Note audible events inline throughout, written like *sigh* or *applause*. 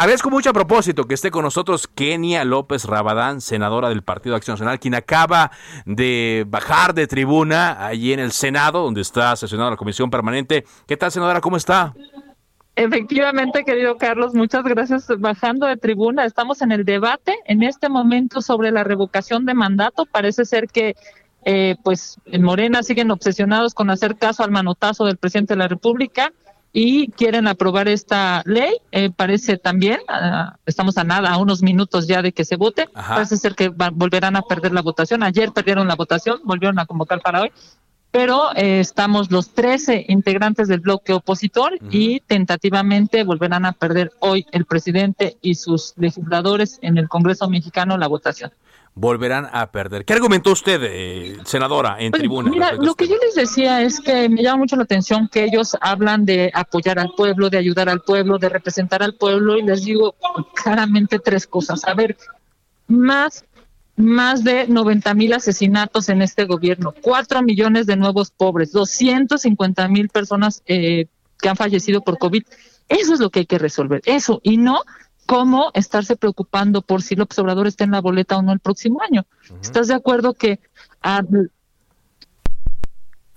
Agradezco mucho a propósito que esté con nosotros Kenia López Rabadán, senadora del Partido Acción Nacional, quien acaba de bajar de tribuna allí en el Senado, donde está sesionada la Comisión Permanente. ¿Qué tal, senadora? ¿Cómo está? Efectivamente, querido Carlos, muchas gracias. Bajando de tribuna, estamos en el debate en este momento sobre la revocación de mandato. Parece ser que, eh, pues, en Morena siguen obsesionados con hacer caso al manotazo del presidente de la República y quieren aprobar esta ley. Eh, parece también, ah, estamos a nada, a unos minutos ya de que se vote. Parece ser que volverán a perder la votación. Ayer perdieron la votación, volvieron a convocar para hoy pero eh, estamos los 13 integrantes del bloque opositor y tentativamente volverán a perder hoy el presidente y sus legisladores en el Congreso mexicano la votación. Volverán a perder. ¿Qué argumentó usted, eh, senadora, en pues, tribuna? Mira, lo que yo les decía es que me llama mucho la atención que ellos hablan de apoyar al pueblo, de ayudar al pueblo, de representar al pueblo y les digo claramente tres cosas. A ver, más más de 90 mil asesinatos en este gobierno, 4 millones de nuevos pobres, 250 mil personas eh, que han fallecido por COVID. Eso es lo que hay que resolver, eso, y no cómo estarse preocupando por si López Obrador está en la boleta o no el próximo año. ¿Estás de acuerdo que...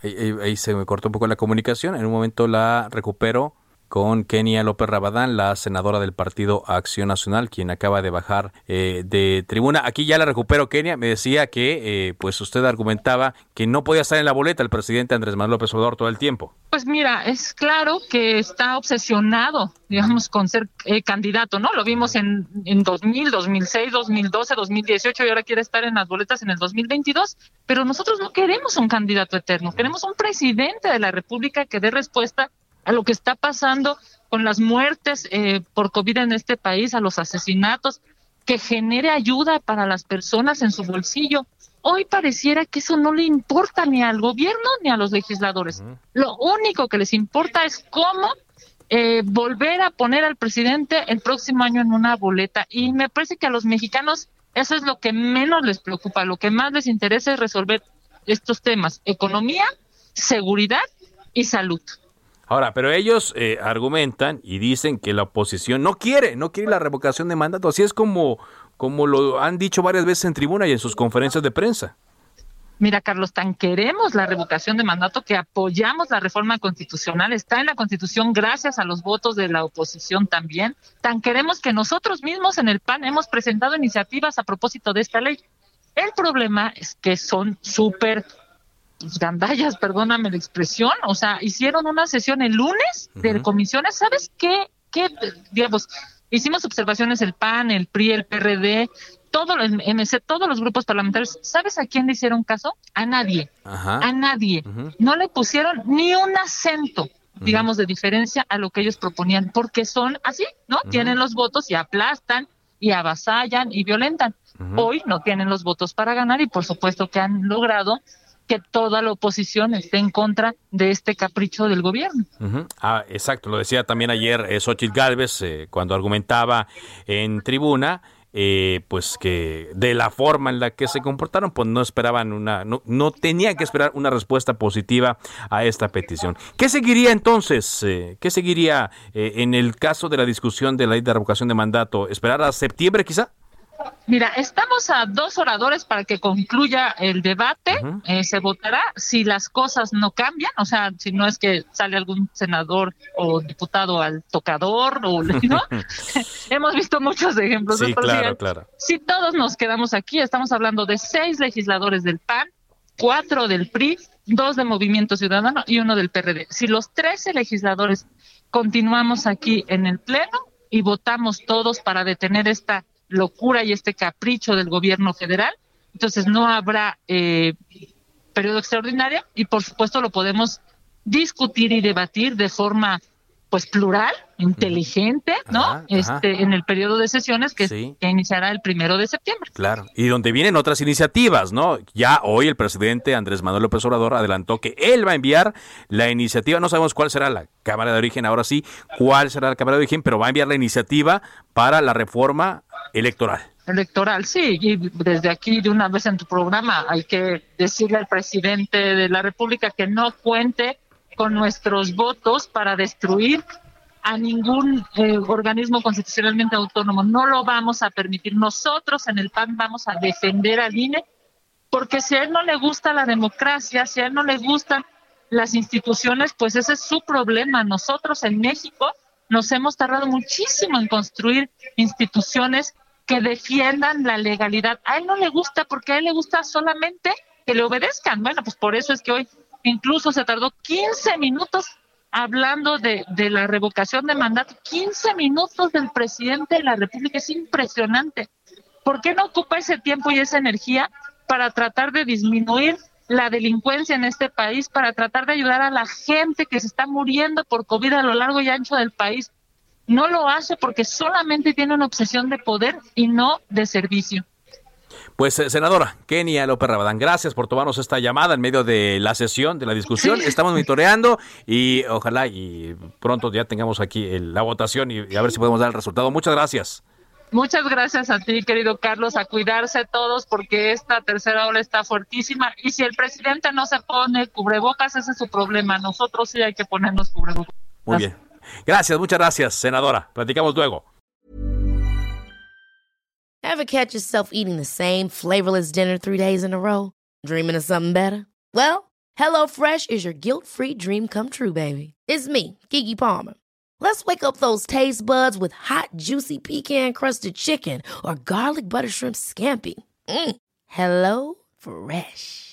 ahí, se me cortó un poco la comunicación, en un momento la recupero con Kenia López Rabadán, la senadora del Partido Acción Nacional, quien acaba de bajar eh, de tribuna. Aquí ya la recupero, Kenia. Me decía que eh, pues usted argumentaba que no podía estar en la boleta el presidente Andrés Manuel López Obrador todo el tiempo. Pues mira, es claro que está obsesionado, digamos, con ser eh, candidato, ¿no? Lo vimos en, en 2000, 2006, 2012, 2018 y ahora quiere estar en las boletas en el 2022. Pero nosotros no queremos un candidato eterno, queremos un presidente de la República que dé respuesta a lo que está pasando con las muertes eh, por COVID en este país, a los asesinatos, que genere ayuda para las personas en su bolsillo. Hoy pareciera que eso no le importa ni al gobierno ni a los legisladores. Lo único que les importa es cómo eh, volver a poner al presidente el próximo año en una boleta. Y me parece que a los mexicanos eso es lo que menos les preocupa. Lo que más les interesa es resolver estos temas, economía, seguridad y salud. Ahora, pero ellos eh, argumentan y dicen que la oposición no quiere, no quiere la revocación de mandato. Así es como, como lo han dicho varias veces en tribuna y en sus conferencias de prensa. Mira, Carlos, tan queremos la revocación de mandato que apoyamos la reforma constitucional. Está en la Constitución gracias a los votos de la oposición también. Tan queremos que nosotros mismos en el PAN hemos presentado iniciativas a propósito de esta ley. El problema es que son súper pues, gandallas, perdóname la expresión, o sea, hicieron una sesión el lunes de comisiones, ¿sabes qué? ¿Qué, digamos, hicimos observaciones el PAN, el PRI, el PRD, todos los MC, todos los grupos parlamentarios, ¿sabes a quién le hicieron caso? A nadie, a nadie. No le pusieron ni un acento, digamos, de diferencia a lo que ellos proponían, porque son así, ¿no? Tienen los votos y aplastan y avasallan y violentan. Hoy no tienen los votos para ganar y por supuesto que han logrado que toda la oposición esté en contra de este capricho del gobierno. Ah, exacto, lo decía también ayer eh, Xochitl Galvez eh, cuando argumentaba en tribuna. Eh, pues que de la forma en la que se comportaron, pues no esperaban una, no, no tenían que esperar una respuesta positiva a esta petición. ¿Qué seguiría entonces? Eh, ¿Qué seguiría en el caso de la discusión de la ley de revocación de mandato? ¿Esperar a septiembre quizá? Mira, estamos a dos oradores para que concluya el debate. Eh, se votará si las cosas no cambian, o sea, si no es que sale algún senador o diputado al tocador, o *laughs* ¿no? hemos visto muchos ejemplos. Sí, claro, claro. Si todos nos quedamos aquí, estamos hablando de seis legisladores del PAN, cuatro del PRI, dos de Movimiento Ciudadano y uno del PRD. Si los trece legisladores continuamos aquí en el Pleno y votamos todos para detener esta locura y este capricho del gobierno federal. Entonces no habrá eh, periodo extraordinario y por supuesto lo podemos discutir y debatir de forma pues plural, inteligente, ¿no? este, en el periodo de sesiones que, iniciará el primero de septiembre. Claro. Y donde vienen otras iniciativas, ¿no? Ya hoy el presidente Andrés Manuel López Obrador adelantó que él va a enviar la iniciativa, no sabemos cuál será la Cámara de Origen, ahora sí, cuál será la Cámara de Origen, pero va a enviar la iniciativa para la reforma electoral. Electoral, sí, y desde aquí de una vez en tu programa hay que decirle al presidente de la República que no cuente con nuestros votos para destruir a ningún eh, organismo constitucionalmente autónomo. No lo vamos a permitir. Nosotros en el PAN vamos a defender al INE porque si a él no le gusta la democracia, si a él no le gustan las instituciones, pues ese es su problema. Nosotros en México nos hemos tardado muchísimo en construir instituciones que defiendan la legalidad. A él no le gusta porque a él le gusta solamente que le obedezcan. Bueno, pues por eso es que hoy Incluso se tardó 15 minutos hablando de, de la revocación de mandato. 15 minutos del presidente de la República. Es impresionante. ¿Por qué no ocupa ese tiempo y esa energía para tratar de disminuir la delincuencia en este país, para tratar de ayudar a la gente que se está muriendo por COVID a lo largo y ancho del país? No lo hace porque solamente tiene una obsesión de poder y no de servicio. Pues, eh, senadora Kenia López Rabadán, gracias por tomarnos esta llamada en medio de la sesión, de la discusión. Estamos monitoreando y ojalá y pronto ya tengamos aquí la votación y, a ver si podemos dar el resultado. Muchas gracias. Muchas gracias a ti, querido Carlos, a cuidarse todos porque esta tercera ola está fuertísima y si el presidente no se pone cubrebocas, ese es su problema. Nosotros sí hay que ponernos cubrebocas. Muy bien. Gracias, muchas gracias, senadora. Platicamos luego. Ever catch yourself eating the same flavorless dinner three days in a row? Dreaming of something better? Well, HelloFresh is your guilt-free dream come true, baby. It's me, Kiki Palmer. Let's wake up those taste buds with hot, juicy pecan-crusted chicken or garlic butter shrimp scampi. Mm. Hello Fresh.